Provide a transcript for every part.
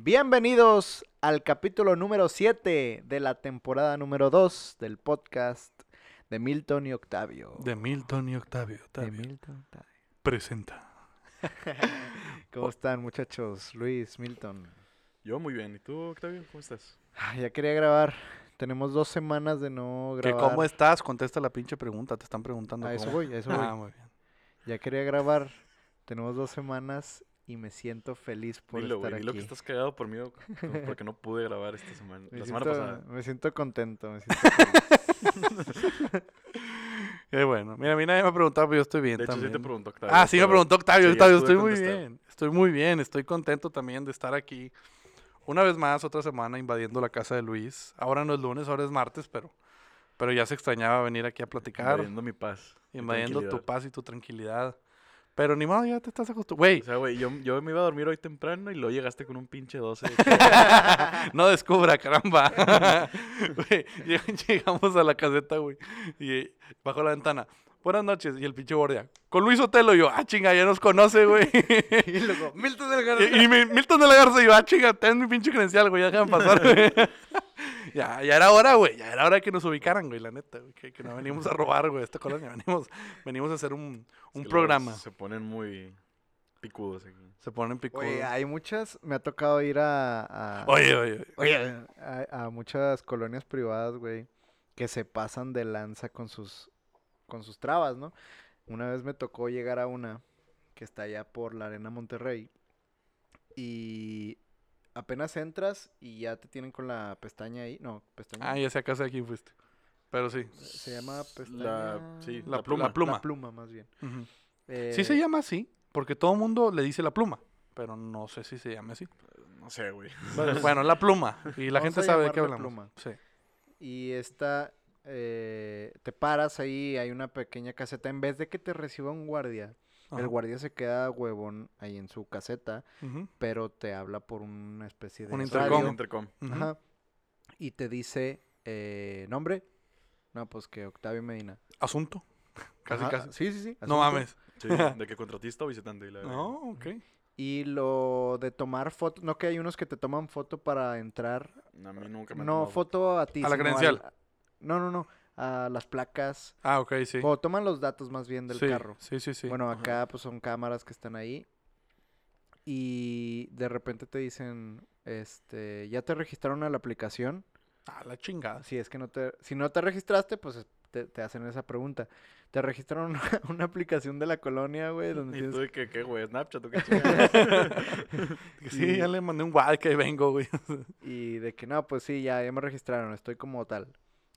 Bienvenidos al capítulo número 7 de la temporada número 2 del podcast de Milton y Octavio. De Milton y Octavio. De Octavio. Milton, Octavio. Presenta. ¿Cómo están muchachos? Luis, Milton. Yo muy bien. ¿Y tú, Octavio? ¿Cómo estás? Ah, ya quería grabar. Tenemos dos semanas de no ¿Que grabar. ¿Cómo estás? Contesta la pinche pregunta. Te están preguntando. A eso cómo. voy, a eso Ah, voy. muy bien. Ya quería grabar. Tenemos dos semanas y me siento feliz por Dilo, estar güey. Dilo aquí. que estás cagado por mí porque no pude grabar esta semana. Me la semana siento, pasada. me siento contento. Me siento feliz. Qué bueno. Mira, a mí nadie me ha preguntado, pero yo estoy bien De hecho, sí te preguntó Octavio. Ah, sí me preguntó Octavio. Octavio, estoy muy contestar. bien. Estoy muy bien. Estoy contento también de estar aquí. Una vez más, otra semana invadiendo la casa de Luis. Ahora no es lunes, ahora es martes, pero, pero ya se extrañaba venir aquí a platicar. Invadiendo mi paz. Invadiendo tu paz y tu tranquilidad. Pero ni modo, ya te estás acostumbrando. Güey, O sea, güey, yo, yo me iba a dormir hoy temprano y luego llegaste con un pinche 12. no descubra, caramba. Güey, lleg- llegamos a la caseta, güey. Y bajo la ventana. Buenas noches. Y el pinche guardia. Con Luis Otelo. Y yo, ah, chinga, ya nos conoce, güey. y luego, Milton del Garza. y, y mi- Milton de la Garza. Y yo, ah, chinga, ten mi pinche credencial, güey. Ya déjame pasar, güey. Ya, ya era hora, güey. Ya era hora que nos ubicaran, güey, la neta. güey, Que, que no venimos a robar, güey, esta colonia. Venimos, venimos a hacer un, un programa. Se ponen muy picudos aquí. Se ponen picudos. Oye, hay muchas. Me ha tocado ir a. a- Oye, oye. Oye, a, a muchas colonias privadas, güey, que se pasan de lanza con sus, con sus trabas, ¿no? Una vez me tocó llegar a una que está allá por la Arena Monterrey y apenas entras y ya te tienen con la pestaña ahí, no, pestaña. Ah, ya sé a casa de quién fuiste. Pero sí. Se llama pestaña. La, sí, La la, pluma. pluma. La pluma. La pluma, más bien. Eh, Sí se llama así, porque todo el mundo le dice la pluma, pero no sé si se llama así. No sé, güey. Bueno, bueno, la pluma, y la Vamos gente sabe de qué hablamos. pluma. Sí. Y esta, eh, te paras ahí, hay una pequeña caseta. En vez de que te reciba un guardia, Ajá. el guardia se queda huevón ahí en su caseta, pero te habla por una especie de Un radio. intercom. Intercom. ujú. Ajá. Y te dice, eh, ¿nombre? No, pues que Octavio Medina. Asunto. Casi, Ajá, casi. Sí, sí, sí. No mames. Sí, de que contratista o visitante. y la. No, ok. Y lo de tomar foto, no que hay unos que te toman foto para entrar. A mí nunca me No, foto a ti. A la credencial. al- no, no, no. A las placas. Ah, ok, sí. O toman los datos más bien del sí, carro. Sí, sí, sí. Bueno, Ajá. acá pues son cámaras que están ahí. Y de repente te dicen, este, ya te registraron a la aplicación. Ah, la chingada. Si es que no te, si no te registraste, pues es- te, te hacen esa pregunta. Te registraron una, una aplicación de la colonia, güey, donde ¿Y tú tienes... que, qué, güey? ¿Snapchat o qué chingada? Que Sí, Y- ya le mandé un guay que ahí vengo, güey. Y de que no, pues sí, ya, ya me registraron, estoy como tal.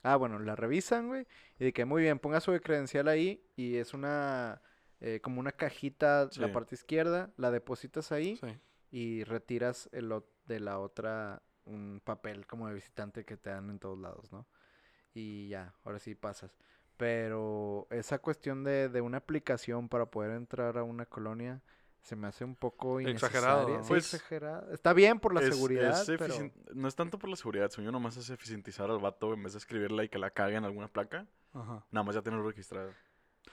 Ah, bueno, la revisan, güey. Y de que muy bien, ponga su credencial ahí. Y es una, eh, como una cajita, la Sí. parte izquierda, la depositas ahí. Sí. y retiras el de la otra un papel como de visitante que te dan en todos lados, ¿no? Y ya, ahora sí pasas. Pero esa cuestión de, de una aplicación para poder entrar a una colonia se me hace un poco Exagerado, Pues, exagerado. Está bien por la Es- seguridad, es pero... eficien- No es tanto por la seguridad, sueño nomás es eficientizar al vato en vez de escribirla y que la cague en alguna placa. Ajá. Nada más ya tenerlo registrado.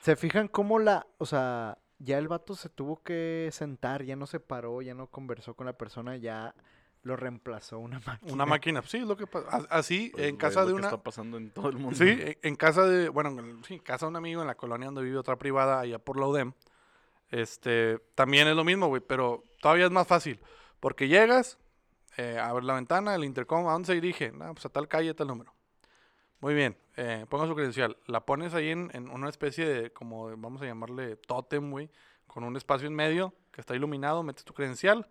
¿Se fijan cómo la... O sea, ya el vato se tuvo que sentar, ya no se paró, ya no conversó con la persona, ya lo reemplazó una máquina. Una máquina. Sí, es lo que pasa. As- Así, Pues, en casa de lo que una... está pasando en todo el mundo. Sí, en, casa de, bueno, en- casa de un amigo en la colonia donde vive otra privada, allá por la UDEM. Este, también es lo mismo, güey, pero todavía es más fácil. Porque llegas, eh, abres la ventana, el intercom, ¿a dónde se dirige? No, pues a tal calle, a tal número. Muy bien, eh, ponga su credencial. La pones ahí en, en una especie de, como, vamos a llamarle tótem, güey, con un espacio en medio que está iluminado, metes tu credencial,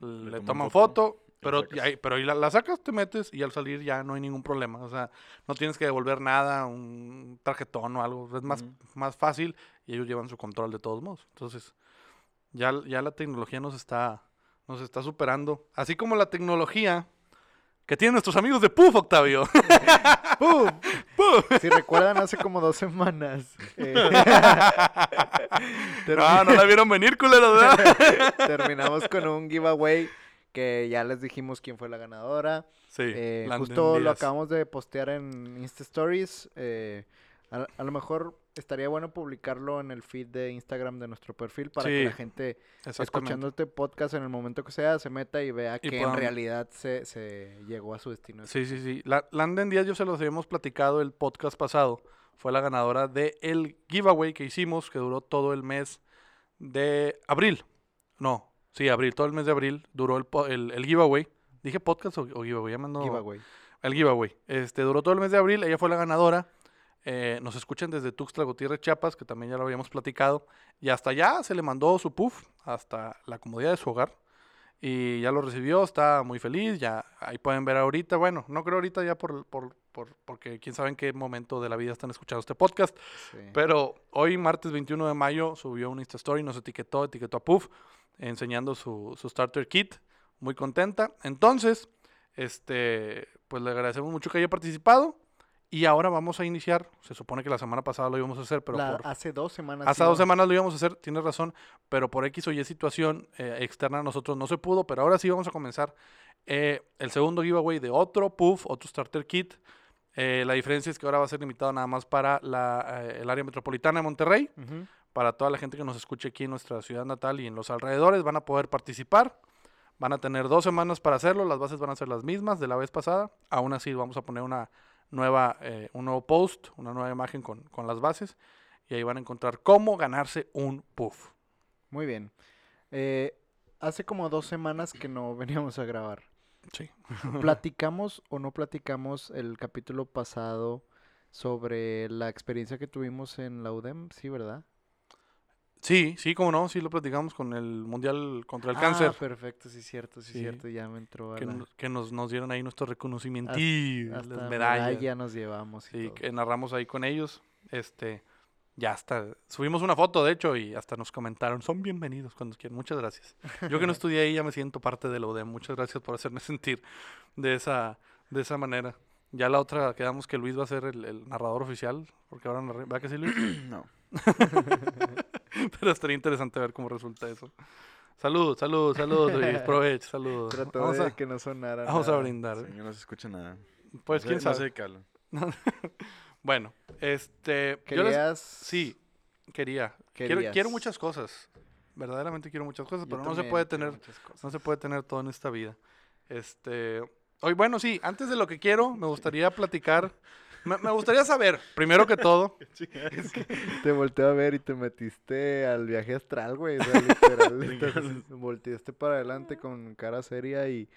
le, toman toman foto pero, ahí- pero ahí la, la sacas, te metes y al salir ya no hay ningún problema. O sea, no tienes que devolver nada, un tarjetón o algo. Es más, más fácil y ellos llevan su control de todos modos. Entonces, ya, ya la tecnología nos está, nos está superando. Así como la tecnología que tienen nuestros amigos de Puff, Octavio. ¡Pum! ¡Puff! Si recuerdan, hace como dos semanas. eh, termi- Ah, no la vieron venir, culeros, ¿verdad? terminamos con un giveaway que ya les dijimos quién fue la ganadora. Sí, Eh, justo lo acabamos de postear en Insta Stories. eh, A, a lo mejor estaría bueno publicarlo en el feed de Instagram de nuestro perfil para que la gente escuchando este podcast en el momento que sea se meta y vea Y que en realidad se, se llegó a su destino. Sí, sí, sí. La, Landen Díaz, yo se los habíamos platicado el podcast pasado. Fue la ganadora de el giveaway que hicimos, que duró todo el mes de abril. No, sí, abril, todo el mes de abril duró el, el, el giveaway. ¿Dije podcast o, o giveaway? Ya me ando- Giveaway. El giveaway. Este, duró todo el mes de abril, ella fue la ganadora. Eh, nos escuchan desde Tuxtla Gutiérrez, Chiapas, que también ya lo habíamos platicado. Y hasta allá se le mandó su puff, hasta la comodidad de su hogar. Y ya lo recibió, está muy feliz. Ya ahí pueden ver ahorita. Bueno, no creo ahorita ya por, por, por- porque quién sabe en qué momento de la vida están escuchando este podcast. Sí. Pero hoy, martes 21 de mayo, subió un Insta Story, nos etiquetó, etiquetó a Puff, enseñando su, su starter kit. Muy contenta. Entonces, este, pues le agradecemos mucho que haya participado. Y ahora vamos a iniciar. Se supone que la semana pasada lo íbamos a hacer, pero La- por, hace dos semanas. Hace iba- dos semanas lo íbamos a hacer, tienes razón, pero por X o Y situación eh, externa a nosotros no se pudo, pero ahora sí vamos a comenzar eh, el segundo giveaway de otro puff, otro starter kit. Eh, la diferencia es que ahora va a ser limitado nada más para la, eh, el área metropolitana de Monterrey, Ujú. Para toda la gente que nos escuche aquí en nuestra ciudad natal y en los alrededores, van a poder participar. Van a tener dos semanas para hacerlo, las bases van a ser las mismas de la vez pasada. Aún así vamos a poner una nueva, eh, un nuevo post, una nueva imagen con, con las bases. Y ahí van a encontrar cómo ganarse un puff. Muy bien. Eh, hace como dos semanas que no veníamos a grabar. Sí. ¿Platicamos o no platicamos el capítulo pasado sobre la experiencia que tuvimos en la UDEM? Sí, ¿verdad? Sí, sí, como no, sí lo platicamos con el Mundial contra el Ah, Cáncer. perfecto, sí, cierto, sí, Sí. cierto. Ya me entró a Que, la... nos, que nos, nos dieron ahí nuestro reconocimiento. Las medallas. medalla nos llevamos y Sí, todo. que narramos ahí con ellos. Este, ya hasta subimos una foto, de hecho, y hasta nos comentaron, son bienvenidos cuando quieran. Muchas gracias. Yo que no estudié ahí ya me siento parte de la UDEM. Muchas gracias por hacerme sentir de esa, de esa manera. Ya la otra quedamos que Luis va a ser el, el narrador oficial, porque ahora ¿verdad que sí, Luis? No. Pero estaría interesante ver cómo resulta eso. Salud, salud, salud, Luis. Provecho, salud. Trató Vamos, de a, que no sonara vamos a nada. brindar. Sí, no se escucha nada. Pues no quién sé, sabe. No sé qué. Bueno, este. yo les- Querías... Sí, quería. Quiero, muchas cosas. Verdaderamente quiero muchas cosas, Yo pero no se puede tener, muchas cosas. no se puede tener todo en esta vida. Este, hoy, bueno, sí, antes de lo que quiero, me gustaría platicar, me, me gustaría saber, primero que todo, Te volteé a ver y te metiste al viaje astral, güey. O sea, literal, estás- volteaste para adelante con cara seria y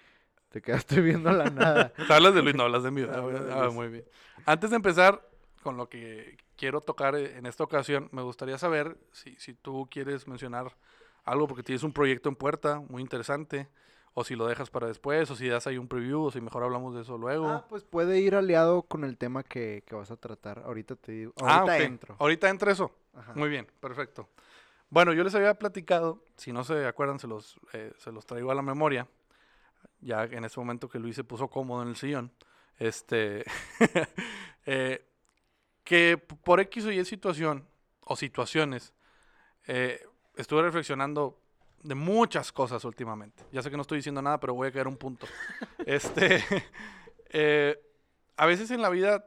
te quedaste viendo la nada. ¿te hablas de Luis? No, hablas de de Ah, muy bien. Antes de empezar con lo que quiero tocar eh, en esta ocasión, me gustaría saber si, si tú quieres mencionar algo porque tienes un proyecto en puerta muy interesante, o si lo dejas para después, o si das ahí un preview, o si mejor hablamos de eso luego. Ah, pues puede ir aliado con el tema que, que vas a tratar. Ahorita te digo. Ah, Ahorita ok. entro. Ahorita entra eso. Ajá. Muy bien, perfecto. Bueno, yo les había platicado, si no se acuerdan, se los, eh, se los traigo a la memoria. Ya en ese momento que Luis se puso cómodo en el sillón. Este. eh, que por X o Y situación, o situaciones, eh, estuve reflexionando de muchas cosas últimamente. Ya sé que no estoy diciendo nada, pero voy a caer un punto. este. eh, a veces en la vida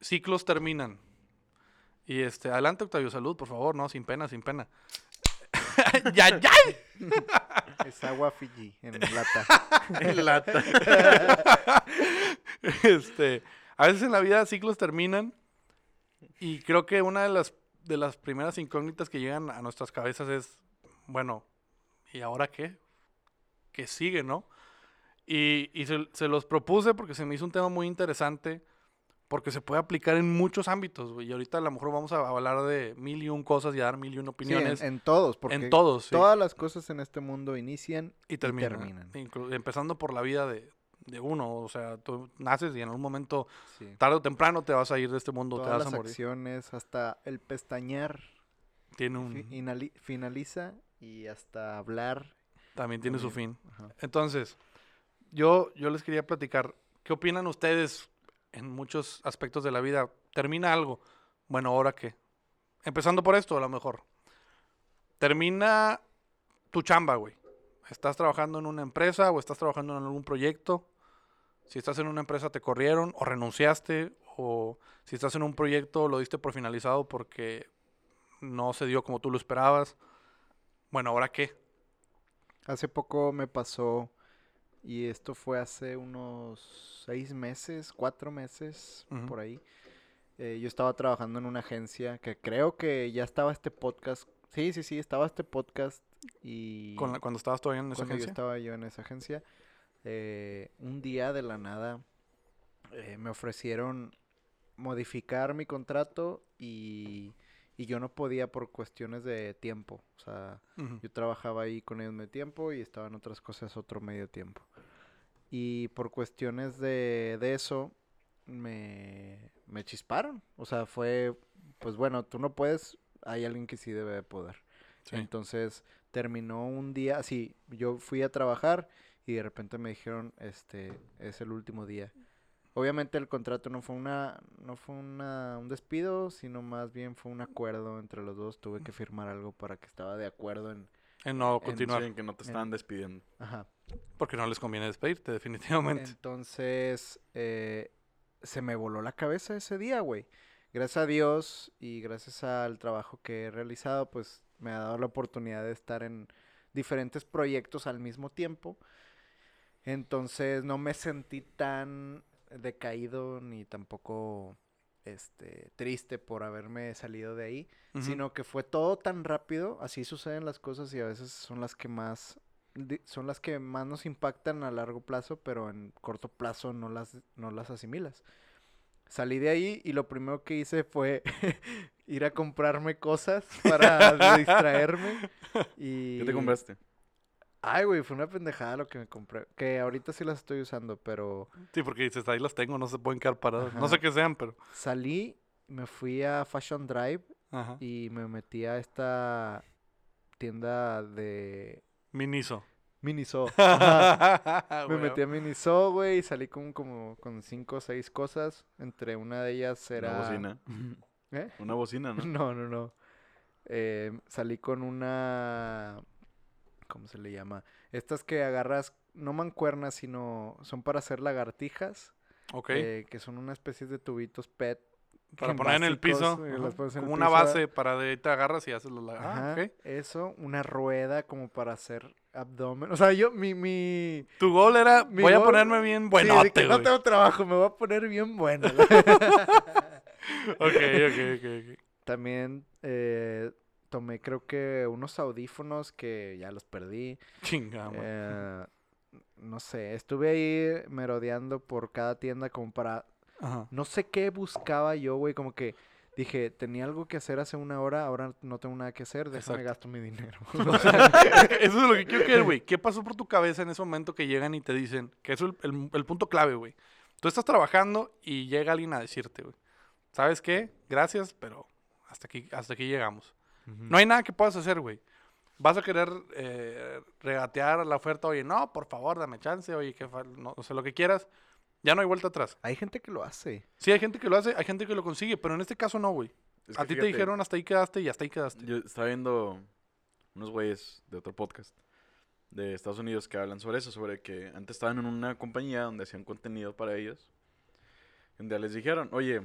ciclos terminan. Y este, adelante Octavio, salud, por favor, no, sin pena, sin pena. ¡Ya, ya! Es agua Fiji en lata. En lata. este, a veces en la vida ciclos terminan y creo que una de las, de las primeras incógnitas que llegan a nuestras cabezas es, bueno, ¿y ahora qué? ¿Qué sigue, no? Y, y se, se los propuse porque se me hizo un tema muy interesante, porque se puede aplicar en muchos ámbitos, güey, y ahorita a lo mejor vamos a hablar de mil y un cosas y a dar mil y un Sí, en, opiniones. en todos, porque en todos, sí. todas las cosas en este mundo inician y terminan. terminan. inclu- empezando por la vida de, de uno, o sea, tú naces y en algún momento Sí. tarde o temprano te vas a ir de este mundo, te Todas vas a las morir. acciones, hasta el pestañear Tiene un, fi- inali- finaliza y hasta hablar. también tiene su fin. Ajá. Entonces, yo, yo les quería platicar, ¿qué opinan ustedes en muchos aspectos de la vida? ¿Termina algo? Bueno, ¿ahora qué? Empezando por esto, a lo mejor. Termina tu chamba, güey. Estás trabajando en una empresa o estás trabajando en algún proyecto. Si estás en una empresa te corrieron o renunciaste o si estás en un proyecto lo diste por finalizado porque no se dio como tú lo esperabas. Bueno, ¿ahora qué? Hace poco me pasó, y esto fue hace unos seis meses, cuatro meses, por ahí. Eh, yo estaba trabajando en una agencia que creo que ya estaba este podcast. Sí, sí, sí, estaba este podcast y Con la- cuando estabas todavía en esa cuando yo agencia. estaba yo en esa agencia, eh, un día de la nada eh, me ofrecieron modificar mi contrato y, y yo no podía por cuestiones de tiempo. O sea, yo trabajaba ahí con ellos medio tiempo y estaba en otras cosas otro medio tiempo. Y por cuestiones de, de eso, me, me chisparon. O sea, fue, pues bueno, tú no puedes, hay alguien que sí debe de poder. Sí. Entonces terminó un día, así, yo fui a trabajar y de repente me dijeron, este, es el último día. Obviamente el contrato no fue una, no fue una, un despido, sino más bien fue un acuerdo entre los dos. Tuve que firmar algo para que estaba de acuerdo en, En no en- continuar. Sí, en que no te estaban despidiendo. ajá. Porque no les conviene despedirte, definitivamente. Entonces, eh, se me voló la cabeza ese día, güey. Gracias a Dios y gracias al trabajo que he realizado, pues me ha dado la oportunidad de estar en diferentes proyectos al mismo tiempo. Entonces, no me sentí tan decaído ni tampoco este triste por haberme salido de ahí, sino que fue todo tan rápido, así suceden las cosas y a veces son las que más son las que más nos impactan a largo plazo, pero en corto plazo no las no las asimilas. Salí de ahí y lo primero que hice fue ir a comprarme cosas para distraerme y ¿Qué te compraste? Ay, güey, fue una pendejada lo que me compré, que ahorita sí las estoy usando, pero Sí, porque dices, ahí los tengo, no se pueden quedar parados. No sé qué sean, pero... salí, me fui a Fashion Drive Ajá. y me metí a esta tienda de Miniso. Miniso. Me metí a Miniso, güey, y salí con como con cinco o seis cosas. Entre una de ellas era. Una bocina. ¿Eh? Una bocina, ¿no? No, no, no. Eh, salí con una. ¿Cómo se le llama? Estas que agarras, no mancuernas, sino son para hacer lagartijas. Ok. eh, que son una especie de tubitos PET. para poner en el piso. eh, en el una base para de ahí te agarras y haces los... la- Ajá, Ah, eso, una rueda como para hacer abdomen. O sea, yo, mi, mi, Tu gol era, Mi voy a ponerme bien Sí, buenote, que no tengo trabajo, me voy a poner bien bueno. Ok, ok, ok, ok. También eh, tomé creo que unos audífonos que ya los perdí. Chinga, man. Eh, no sé, estuve ahí merodeando por cada tienda como para... Ajá. No sé qué buscaba yo, güey, como que dije, tenía algo que hacer hace una hora, ahora no tengo nada que hacer, déjame Exacto. gasto mi dinero. O sea, eso es lo que quiero que güey. ¿Qué pasó por tu cabeza en ese momento que llegan y te dicen, que es el, el- el punto clave, güey? Tú estás trabajando y llega alguien a decirte, güey. ¿Sabes qué? Gracias, pero hasta aquí, hasta aquí llegamos. No hay nada que puedas hacer, güey. Vas a querer eh, regatear la oferta, oye, no, por favor, dame chance, oye, que no, o sea, lo que quieras. Ya no hay vuelta atrás. Hay gente que lo hace. Sí, hay gente que lo hace, hay gente que lo consigue, pero en este caso no, güey. Es A que ti te dijeron hasta ahí quedaste y hasta ahí quedaste. Yo estaba viendo unos güeyes de otro podcast de Estados Unidos que hablan sobre eso, sobre que antes estaban en una compañía donde hacían contenido para ellos. Donde les dijeron, oye,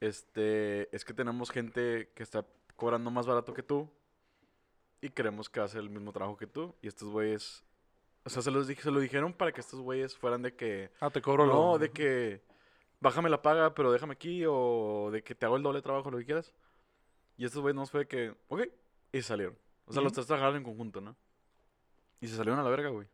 este, es que tenemos gente que está cobrando más barato que tú y queremos que hace el mismo trabajo que tú. Y estos güeyes, o sea, se, los dije, se lo dijeron para que estos güeyes fueran de que, Ah, te cobro no, lo... de que bájame la paga, pero déjame aquí, o de que te hago el doble trabajo, lo que quieras. Y estos güeyes no fue de que, ok, y salieron. O sea, los tres trabajaron en conjunto, ¿no? Y se salieron a la verga, güey.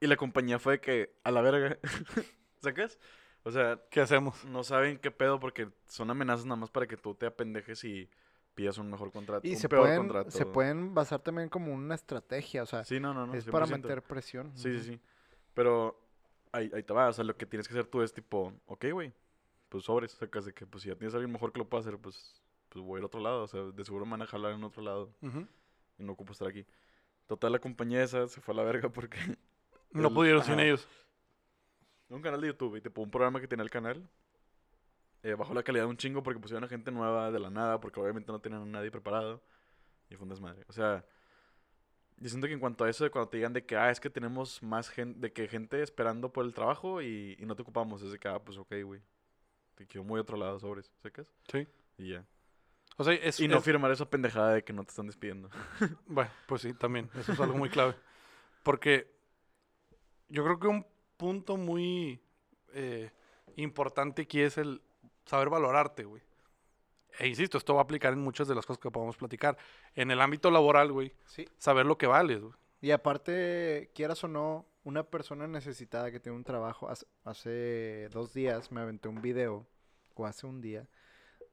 Y la compañía fue de que, a la verga, ¿sacas? O sea, ¿Qué hacemos? no saben qué pedo porque son amenazas nada más para que tú te apendejes y pidas un mejor contrato. Y un se peor pueden, contrato. se pueden basar también como una estrategia, o sea, Sí, no, no, no. es para 100%. meter presión. Sí, sí, sí. Pero ahí, ahí te va. O sea, lo que tienes que hacer tú es tipo, ok, güey, pues sobres. Sacas de que, pues si ya tienes a alguien mejor que lo pueda hacer, pues, pues voy a ir a otro lado. O sea, de seguro me van a jalar en otro lado y no ocupo estar aquí. Total, la compañía esa se fue a la verga porque No El- pudieron sin ellos. Un canal de YouTube y tipo un programa que tenía el canal. eh, bajó la calidad un chingo porque pusieron a gente nueva de la nada, porque obviamente no tenían a nadie preparado. Y fue un desmadre. O sea, yo siento que en cuanto a eso, de cuando te digan de que, ah, es que tenemos más gente, de que gente esperando por el trabajo y, y no te ocupamos, es de que, ah, pues ok, güey. te quedó muy otro lado sobres, ¿sacas? Sí. Y ya. O sea, es, Y no es- firmar esa pendejada de que no te están despidiendo. Bueno, pues sí, también. Eso es algo muy clave. Porque yo creo que un punto muy eh, importante aquí es el saber valorarte, güey. E insisto, esto va a aplicar en muchas de las cosas que podemos platicar. En el ámbito laboral, güey, Sí. saber lo que vales, güey. Y aparte, quieras o no, una persona necesitada que tiene un trabajo, hace, hace dos días me aventé un video, o hace un día,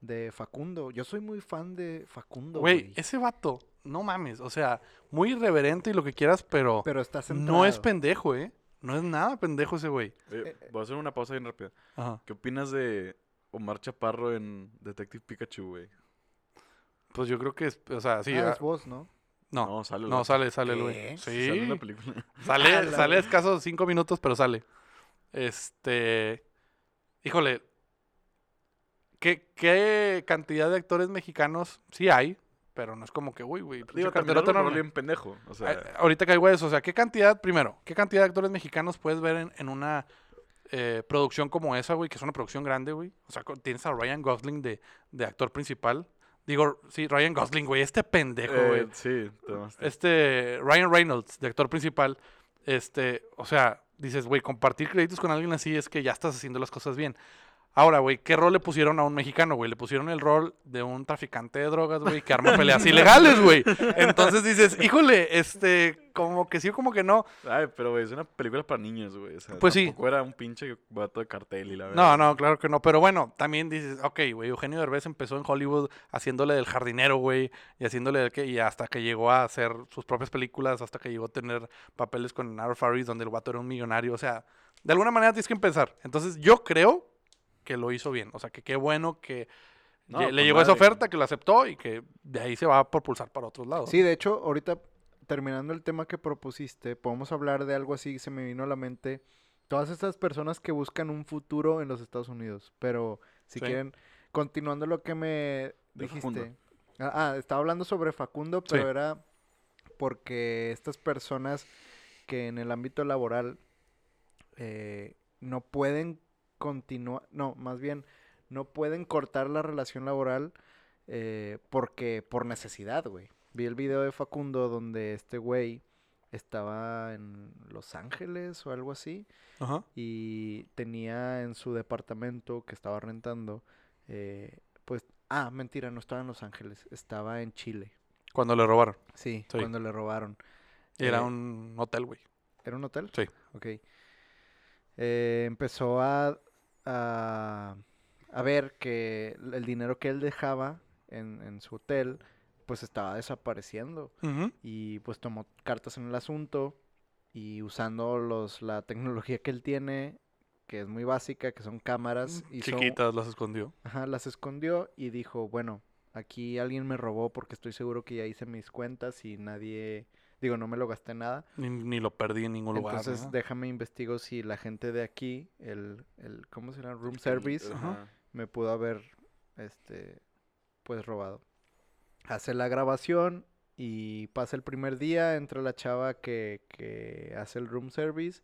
de Facundo. Yo soy muy fan de Facundo, Güey, ese vato, no mames, o sea, muy irreverente y lo que quieras, pero, Pero está no es pendejo, ¿eh? No es nada pendejo ese güey. Oye, Eh, voy a hacer una pausa bien rápida. Ajá. ¿Qué opinas de Omar Chaparro en Detective Pikachu, güey? Pues yo creo que es, o sea, sí. ah, ah, es vos, ¿no? no, No, sale no, sale, sale el güey. Sí, Sale en la película. Sale, A la sale vez. escasos cinco minutos, pero sale. Este. Híjole. ¿qué, ¿Qué cantidad de actores mexicanos sí hay? Pero no es como que, uy, güey. Digo, también bien pendejo. O sea, Ah, ahorita caigo a eso. O sea, ¿qué cantidad, primero, qué cantidad de actores mexicanos puedes ver en, en una eh, producción como esa, güey? Que es una producción grande, güey. O sea, tienes a Ryan Gosling de, de actor principal. Digo, sí, Ryan Gosling, güey. Este pendejo, eh, güey sí, te mamaste. este Ryan Reynolds, de actor principal, este, o sea, dices, güey, compartir créditos con alguien así es que ya estás haciendo las cosas bien. Ahora, güey, ¿qué rol le pusieron a un mexicano, güey? Le pusieron el rol de un traficante de drogas, güey, que arma peleas ilegales, güey. Entonces dices, híjole, este, como que sí, como que no. Ay, pero güey, es una película para niños, güey. O sea, Pues sí. era un pinche vato de cartel y la No, verdad. no, claro que no. Pero bueno, también dices, ok, güey, Eugenio Derbez empezó en Hollywood haciéndole del jardinero, güey, y haciéndole del que, y hasta que llegó a hacer sus propias películas, hasta que llegó a tener papeles con Nara Faris, donde el vato era un millonario. O sea, de alguna manera tienes que empezar. Entonces, yo creo que lo hizo bien. O sea, que qué bueno que No, le llegó esa oferta, que lo aceptó y que de ahí se va a propulsar para otros lados. Sí, de hecho, ahorita terminando el tema que propusiste, podemos hablar de algo así, se me vino a la mente. Todas estas personas que buscan un futuro en los Estados Unidos, pero si Sí. quieren, continuando lo que me dijiste. Ah, ah, estaba hablando sobre Facundo, Sí. pero era porque estas personas que en el ámbito laboral eh, no pueden continuar, no, más bien, no pueden cortar la relación laboral eh, porque por necesidad, güey. Vi el video de Facundo donde este güey estaba en Los Ángeles o algo así Ajá. y tenía en su departamento que estaba rentando, eh, pues, ah, mentira, no estaba en Los Ángeles, estaba en Chile. Cuando le robaron. Sí, Sí. cuando le robaron. Era Eh, un hotel, güey. ¿Era un hotel? Sí. Ok. Eh, empezó a, a, a ver que el dinero que él dejaba en, en su hotel, pues estaba desapareciendo. Y pues tomó cartas en el asunto y usando los, la tecnología que él tiene, que es muy básica, que son cámaras, hizo- Chiquitas las escondió. Ajá, las escondió y dijo, bueno, aquí alguien me robó porque estoy seguro que ya hice mis cuentas y nadie, digo, no me lo gasté nada. Ni, ni lo perdí en ningún lugar. Entonces ¿no? déjame investigo si la gente de aquí, el, el ¿cómo se llama? Room service, ajá. me pudo haber, este, pues robado. Hace la grabación y pasa el primer día, entra la chava que, que hace el room service.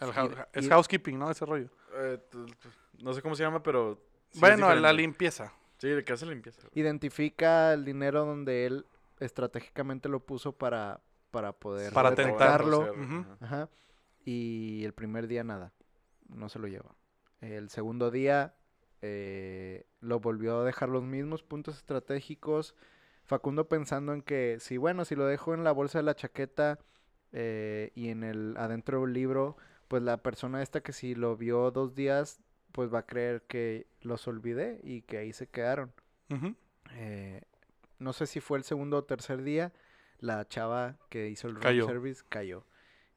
El y- es y- housekeeping, ¿no? Ese rollo. Eh, no sé cómo se llama, pero. sí bueno, la limpieza. Sí, el que hace limpieza. Identifica el dinero donde él estratégicamente lo puso para, para poder Para Para tentar. detectarlo. hacer, Ujú. ajá. Ajá. Y el primer día nada, no se lo lleva. El segundo día eh, lo volvió a dejar los mismos puntos estratégicos. Facundo pensando en que si bueno, si lo dejo en la bolsa de la chaqueta eh, y en el adentro del libro, pues la persona esta que si lo vio dos días, pues va a creer que los olvidé y que ahí se quedaron. Eh, no sé si fue el segundo o tercer día, la chava que hizo el room Cayó. service cayó.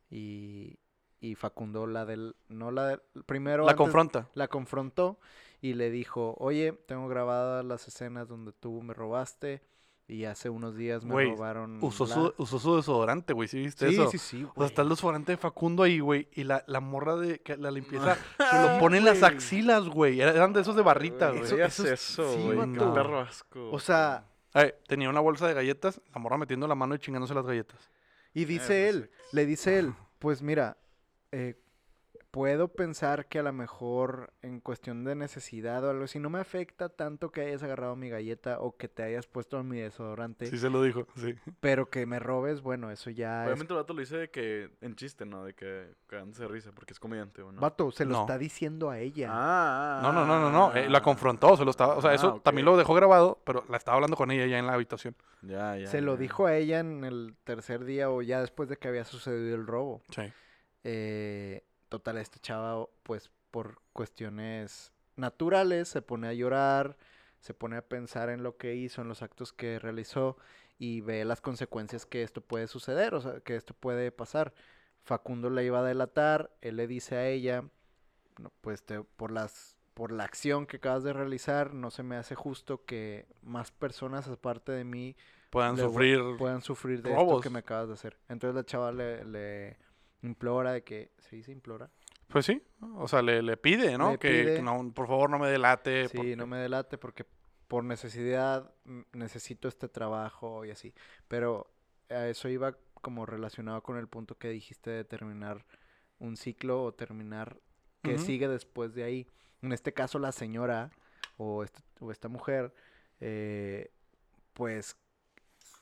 Y, y Facundo la del... No la del... Primero La antes- confronta. la confrontó y le dijo, oye, tengo grabadas las escenas donde tú me robaste y hace unos días me robaron... Usó la-". su, usó su desodorante, güey. ¿Sí viste Sí, eso? sí, sí, O sea, está el desodorante de Facundo ahí, güey. Y la, la morra de que la limpieza se Sí, lo pone en las axilas, güey. Era- Eran de esos de barrita, Güey. Eso- ¿qué eso es- eso, sí, güey? Perro asco. O sea, Ay, tenía una bolsa de galletas, la morra metiendo la mano y chingándose las galletas. y dice pues, él, le dice él, pues mira, eh, puedo pensar que a lo mejor en cuestión de necesidad o algo así, no me afecta tanto que hayas agarrado mi galleta o que te hayas puesto mi desodorante, Sí se lo dijo, sí. pero que me robes, bueno, eso ya es... Obviamente el vato lo dice de que en chiste, ¿no? De que cagándose de risa porque es comediante, ¿o no? Vato, se lo No. está diciendo a ella. Ah, ah, No, no, no, no, no. eh, la ah. confrontó, se lo estaba. O sea, Ah, eso también lo dejó grabado, pero la estaba hablando con ella ya en la habitación. Ya, ya. se lo dijo a ella en el tercer día o ya después de que había sucedido el robo. Sí. Eh, total, esta chava, pues por cuestiones naturales, se pone a llorar, se pone a pensar en lo que hizo, en los actos que realizó y ve las consecuencias que esto puede suceder, o sea, que esto puede pasar. Facundo la iba a delatar, él le dice a ella, "No, pues te- por las por la acción que acabas de realizar, no se me hace justo que más personas aparte de mí Puedan le sufrir. puedan sufrir de esto que me acabas de hacer. Entonces la chava le, le implora de que, ¿se dice implora? Pues sí. O sea, le, le pide, ¿no? Le que pide. que no, por favor no me delate. Sí, porque- no me delate porque por necesidad mm, necesito este trabajo y así. Pero a eso iba como relacionado con el punto que dijiste de terminar un ciclo o terminar que sigue después de ahí. En este caso la señora o, esta- o esta mujer, eh, pues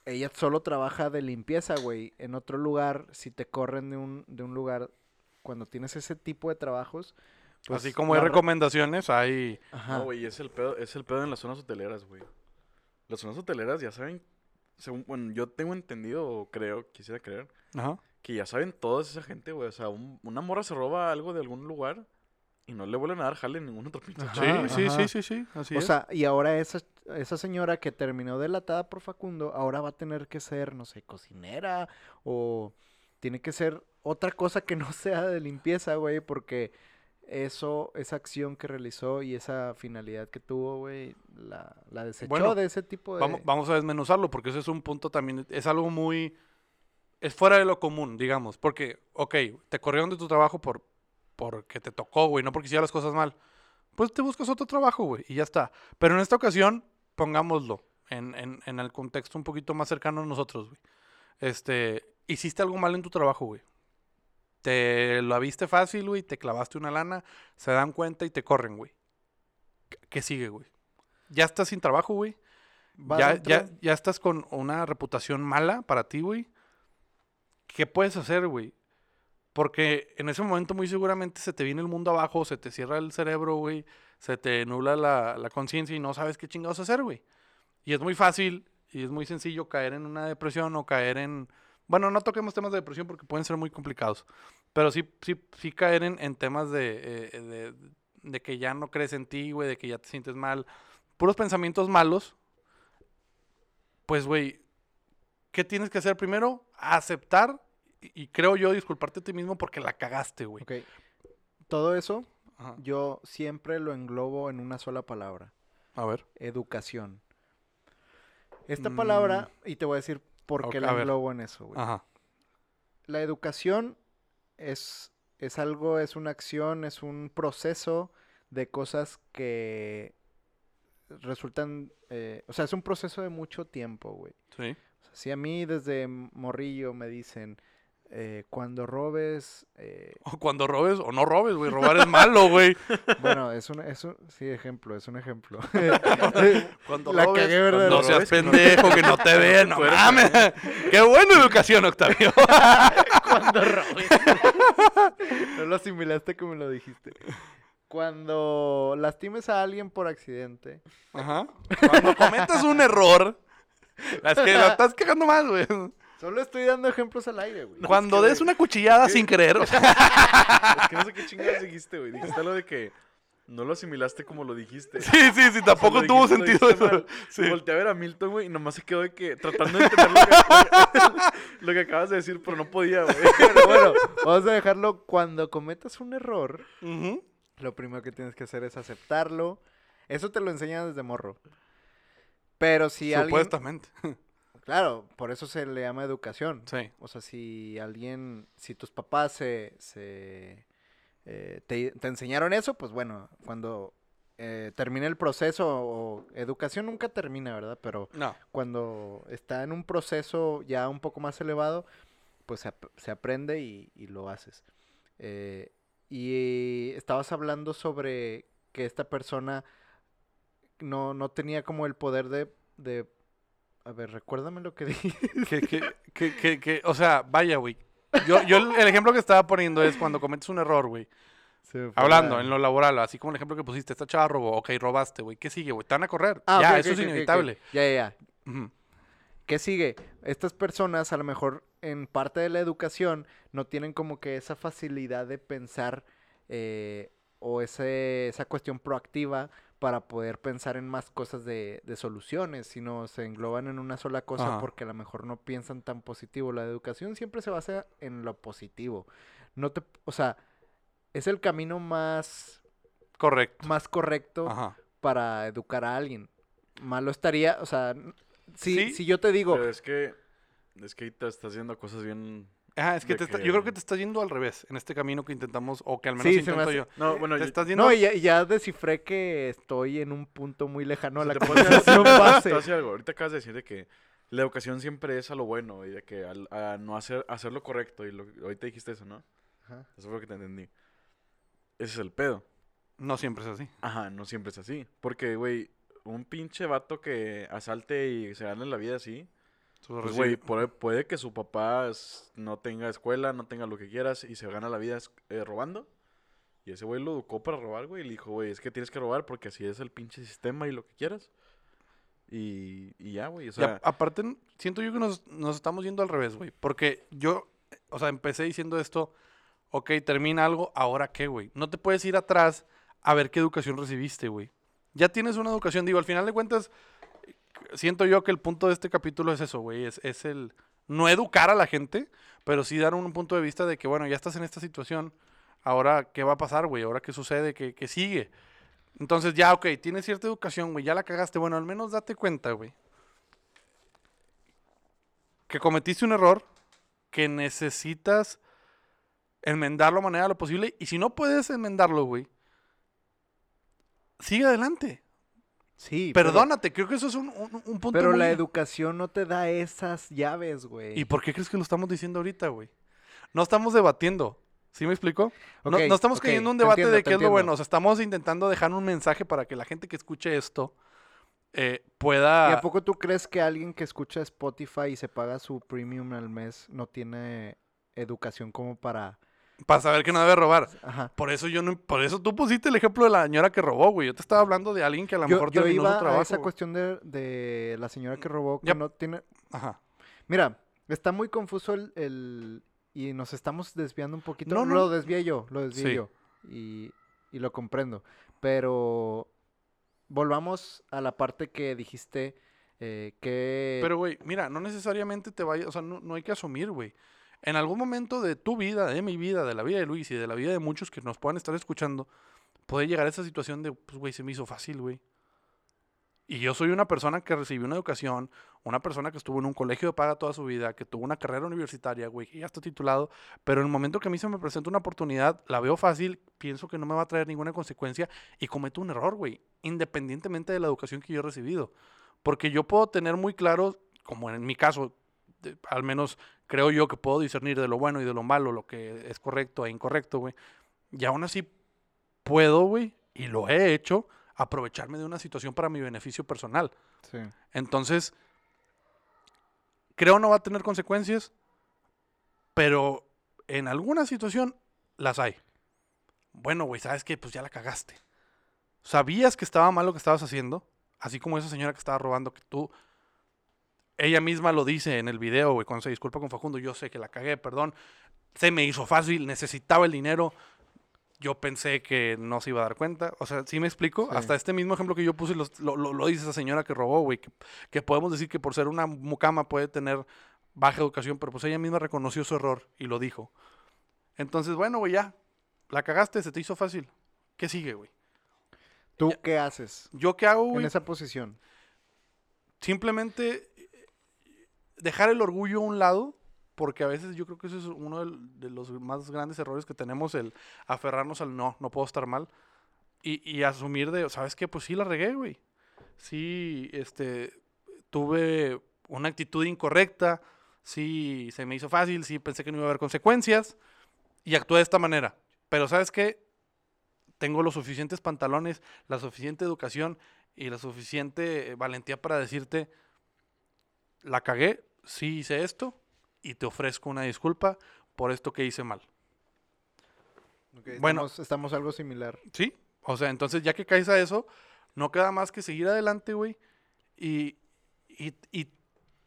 ella solo trabaja de limpieza, güey. En otro lugar, si te corren de un, de un lugar, cuando tienes ese tipo de trabajos, pues Así como hay recomendaciones, hay. Ajá. No, güey, es el pedo, es el pedo en las zonas hoteleras, güey. Las zonas hoteleras ya saben, según, bueno, yo tengo entendido, o creo, quisiera creer, Ajá. que ya saben toda esa gente, güey. O sea, un- una morra se roba algo de algún lugar y no le vuelven a dar jale en ningún otro pinche Sí, sí, sí, sí, sí. Así o es. sea, y ahora esa, esa señora que terminó delatada por Facundo, ahora va a tener que ser, no sé, cocinera o tiene que ser otra cosa que no sea de limpieza, güey, porque eso, esa acción que realizó y esa finalidad que tuvo, güey, la, la desechó Bueno, de ese tipo de... Vamos, vamos a desmenuzarlo porque ese es un punto también, es algo muy, es fuera de lo común, digamos, porque, ok, te corrieron de tu trabajo por, porque te tocó, güey, no porque hicieras las cosas mal, pues te buscas otro trabajo, güey, y ya está. Pero en esta ocasión, pongámoslo en, en, en el contexto un poquito más cercano a nosotros, güey. Este, hiciste algo mal en tu trabajo, güey. Te lo viste fácil, güey, te clavaste una lana, se dan cuenta y te corren, güey. ¿Qué- ¿Qué sigue, güey? Ya estás sin trabajo, güey. Ya, ya, ya estás con una reputación mala para ti, güey. ¿Qué puedes hacer, güey? Porque en ese momento muy seguramente se te viene el mundo abajo, se te cierra el cerebro, güey. Se te nubla la, la conciencia y no sabes qué chingados hacer, güey. Y es muy fácil y es muy sencillo caer en una depresión o caer en... Bueno, no toquemos temas de depresión porque pueden ser muy complicados. Pero sí, sí, sí caer en, en temas de, eh, de, de que ya no crees en ti, güey, de que ya te sientes mal. Puros pensamientos malos. Pues, güey, ¿qué tienes que hacer primero? Aceptar y, y creo yo disculparte a ti mismo porque la cagaste, güey. Ok. Todo eso Ajá. yo siempre lo englobo en una sola palabra. A ver. Educación. Esta palabra, y te voy a decir por qué la englobo en eso, güey. Ajá. La educación es, es algo, es una acción, es un proceso de cosas que resultan, eh, o sea, es un proceso de mucho tiempo, güey. Sí. O sea, si a mí desde morrillo me dicen, eh, cuando robes, eh, O cuando robes o no robes, güey. Robar es malo, güey. bueno, es un, es un, sí, ejemplo, es un ejemplo. Cuando La robes, cagué, ¿verdad? cuando No seas pendejo, que no te vean, no mames. Qué buena educación, Octavio. Cuando robes. no lo asimilaste como lo dijiste. Cuando lastimes a alguien por accidente, Ajá. Cuando cometas un error, es que la estás quejando más, güey. Solo estoy dando ejemplos al aire, güey. Cuando que, des güey, una cuchillada es que- sin querer. o sea, Es que no sé qué chingados dijiste, güey. Dijiste lo de que no lo asimilaste como lo dijiste. sí, sí, sí, tampoco O sea, lo tuvo dijiste- sentido eso. Sí. Volteé a ver a Milton, güey, y nomás se quedó de que tratando de entender lo que, lo que acabas de decir, pero no podía, güey. Pero bueno, vamos a dejarlo. Cuando cometas un error, lo primero que tienes que hacer es aceptarlo. Eso te lo enseñan desde morro. Pero si alguien... Supuestamente. Claro, por eso se le llama educación. Sí. O sea, si alguien, si tus papás se, se eh, te, te enseñaron eso, pues bueno, cuando eh, termine el proceso, o educación nunca termina, ¿verdad? Pero No. cuando está en un proceso ya un poco más elevado, pues se, ap- se aprende y, y lo haces. Eh, y estabas hablando sobre que esta persona no, no tenía como el poder de, de... A ver, recuérdame lo que dije. Que, que, que, que, o sea, vaya, güey. Yo, yo el ejemplo que estaba poniendo es cuando cometes un error, güey. Hablando la- en lo laboral, así como el ejemplo que pusiste, esta chava robó, ok, robaste, güey. ¿Qué sigue, güey? Te van a correr. Ah, ya, eso es inevitable. Ya, ya, ya. ¿Qué sigue? Estas personas a lo mejor en parte de la educación no tienen como que esa facilidad de pensar eh, o ese, esa cuestión proactiva para poder pensar en más cosas de, de soluciones, sino se engloban en una sola cosa Ajá. porque a lo mejor no piensan tan positivo. La educación siempre se basa en lo positivo. No te, o sea, es el camino más, Correcto. más correcto Ajá. para educar a alguien. Malo estaría, o sea, si, Sí, si yo te digo, Pero es que, es que ahí te estás haciendo cosas bien... Ajá, es que, te está- que- yo creo que te estás yendo al revés en este camino que intentamos, o que al menos Sí, se me intento hace- yo. No, bueno, Te yo- estás yendo... No, y ya, ya descifré que estoy en un punto muy lejano a la te puedo decir- conversación base. algo. Ahorita acabas de decir de que la educación siempre es a lo bueno y de que al- a no hacer, hacer lo correcto. Y lo, ahorita dijiste eso, ¿no? Ajá. Eso fue lo que te entendí. Ese es el pedo. No siempre es así. Ajá, no siempre es así. Porque, güey, un pinche vato que asalte y se gane la vida así. Pues, güey, puede, que su papá no tenga escuela, no tenga lo que quieras y se gana la vida eh, robando. Y ese güey lo educó para robar, güey. Y le dijo, güey, es que tienes que robar porque así es el pinche sistema y lo que quieras. Y, y ya, güey. O a- sea, aparte, siento yo que nos, nos estamos yendo al revés, güey. Porque yo, o sea, empecé diciendo esto, ok, termina algo, ¿ahora qué, güey? No te puedes ir atrás a ver qué educación recibiste, güey. Ya tienes una educación, digo, al final de cuentas, siento yo que el punto de este capítulo es eso, güey. Es, el no educar a la gente, pero sí dar un punto de vista de que, bueno, ya estás en esta situación, ahora qué va a pasar, güey, ahora qué sucede, qué, sigue. Entonces ya, ok, tienes cierta educación, güey, ya la cagaste, bueno, al menos date cuenta, güey. Que cometiste un error, que necesitas enmendarlo a manera de lo posible, y si no puedes enmendarlo, güey, sigue adelante. Sí, pero- Perdónate, creo que eso es un, un- un punto Pero, muy- la educación no te da esas llaves, güey. ¿Y por qué crees que lo estamos diciendo ahorita, güey? No estamos debatiendo. ¿Sí me explico? No- estamos cayendo en un te debate entiendo, de qué es lo bueno. O sea, estamos intentando dejar un mensaje para que la gente que escuche esto eh, ¿Y pueda... a poco tú crees que alguien que escucha Spotify y se paga su premium al mes no tiene educación como para... Para saber que no debe robar. Ajá. Por eso yo no... Por eso tú pusiste el ejemplo de la señora que robó, güey. Yo te estaba hablando de alguien que a lo Yo, mejor yo terminó iba su trabajo. a esa güey. cuestión de, de la señora que robó que no tiene... Ajá. Mira, está muy confuso el, el- y nos estamos desviando un poquito. No, no. Lo desvié yo, lo desvié Sí. yo. Y, y lo comprendo. Pero volvamos a la parte que dijiste eh, que... Pero, güey, mira, no necesariamente te vayas, o sea, no, no hay que asumir, güey. En algún momento de tu vida, de mi vida, de la vida de Luis y de la vida de muchos que nos puedan estar escuchando, puede llegar a esa situación de, pues, güey, se me hizo fácil, güey. Y yo soy una persona que recibió una educación, una persona que estuvo en un colegio de paga toda su vida, que tuvo una carrera universitaria, güey, que ya está titulado, pero en el momento que a mí se me presenta una oportunidad, la veo fácil, pienso que no me va a traer ninguna consecuencia y cometo un error, güey, independientemente de la educación que yo he recibido. Porque yo puedo tener muy claro, como en mi caso, de- al menos creo yo que puedo discernir de lo bueno y de lo malo, lo que es correcto e incorrecto, güey. Y aún así puedo, güey, y lo he hecho, aprovecharme de una situación para mi beneficio personal. Sí. Entonces, creo no va a tener consecuencias, pero en alguna situación las hay. Bueno, güey, ¿sabes qué? Pues ya la cagaste. Sabías que estaba mal lo que estabas haciendo, así como esa señora que estaba robando, que tú... Ella misma lo dice en el video, güey, cuando se disculpa con Facundo, yo sé que la cagué, perdón. Se me hizo fácil, necesitaba el dinero. Yo pensé que no se iba a dar cuenta. O sea, ¿sí me explico? Sí. Hasta este mismo ejemplo que yo puse lo, lo- lo dice esa señora que robó, güey. Que, que podemos decir que por ser una mucama puede tener baja educación, pero pues ella misma reconoció su error y lo dijo. Entonces, bueno, güey, ya. La cagaste, se te hizo fácil. ¿Qué sigue, güey? ¿Tú Ya. qué haces ¿Yo qué hago, en güey? esa posición? Simplemente dejar el orgullo a un lado, porque a veces yo creo que eso es uno de los más grandes errores que tenemos, el aferrarnos al no, no puedo estar mal, y, y asumir de, ¿sabes qué? Pues sí la regué, güey. Sí, este, tuve una actitud incorrecta, sí se me hizo fácil, sí pensé que no iba a haber consecuencias, y actué de esta manera. Pero ¿sabes qué? Tengo los suficientes pantalones, la suficiente educación y la suficiente valentía para decirte, la cagué, sí hice esto y te ofrezco una disculpa por esto que hice mal. Bueno. estamos, estamos algo similar. Sí, o sea, entonces ya que caes a eso, no queda más que seguir adelante, güey, y, y, y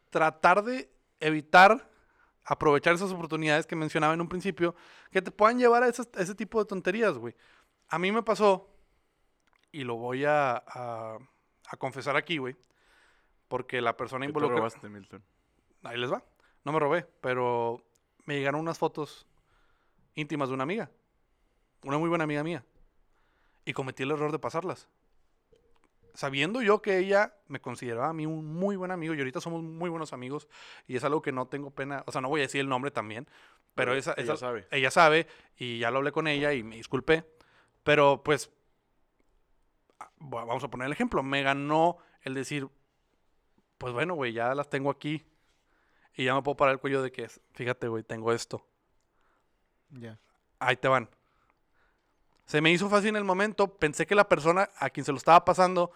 tratar de evitar aprovechar esas oportunidades que mencionaba en un principio, que te puedan llevar a, esas- a ese tipo de tonterías, güey. A mí me pasó, y lo voy a, a- a confesar aquí, güey, porque la persona ¿Qué te involucrada... robaste, Milton? Ahí les va. No me robé, pero me llegaron unas fotos íntimas de una amiga. Una muy buena amiga mía. Y cometí el error de pasarlas. Sabiendo yo que ella me consideraba a mí un muy buen amigo y ahorita somos muy buenos amigos y es algo que no tengo pena, o sea, no voy a decir el nombre también, pero, esa, ella sabe. ella sabe y ya lo hablé con ella y me disculpé, pero pues ah, va- vamos a poner el ejemplo, me ganó el decir, pues bueno, güey, ya las tengo aquí y ya me puedo parar el cuello de que, fíjate, güey, tengo esto. Ya. Ahí te van. Se me hizo fácil en el momento. Pensé que la persona a quien se lo estaba pasando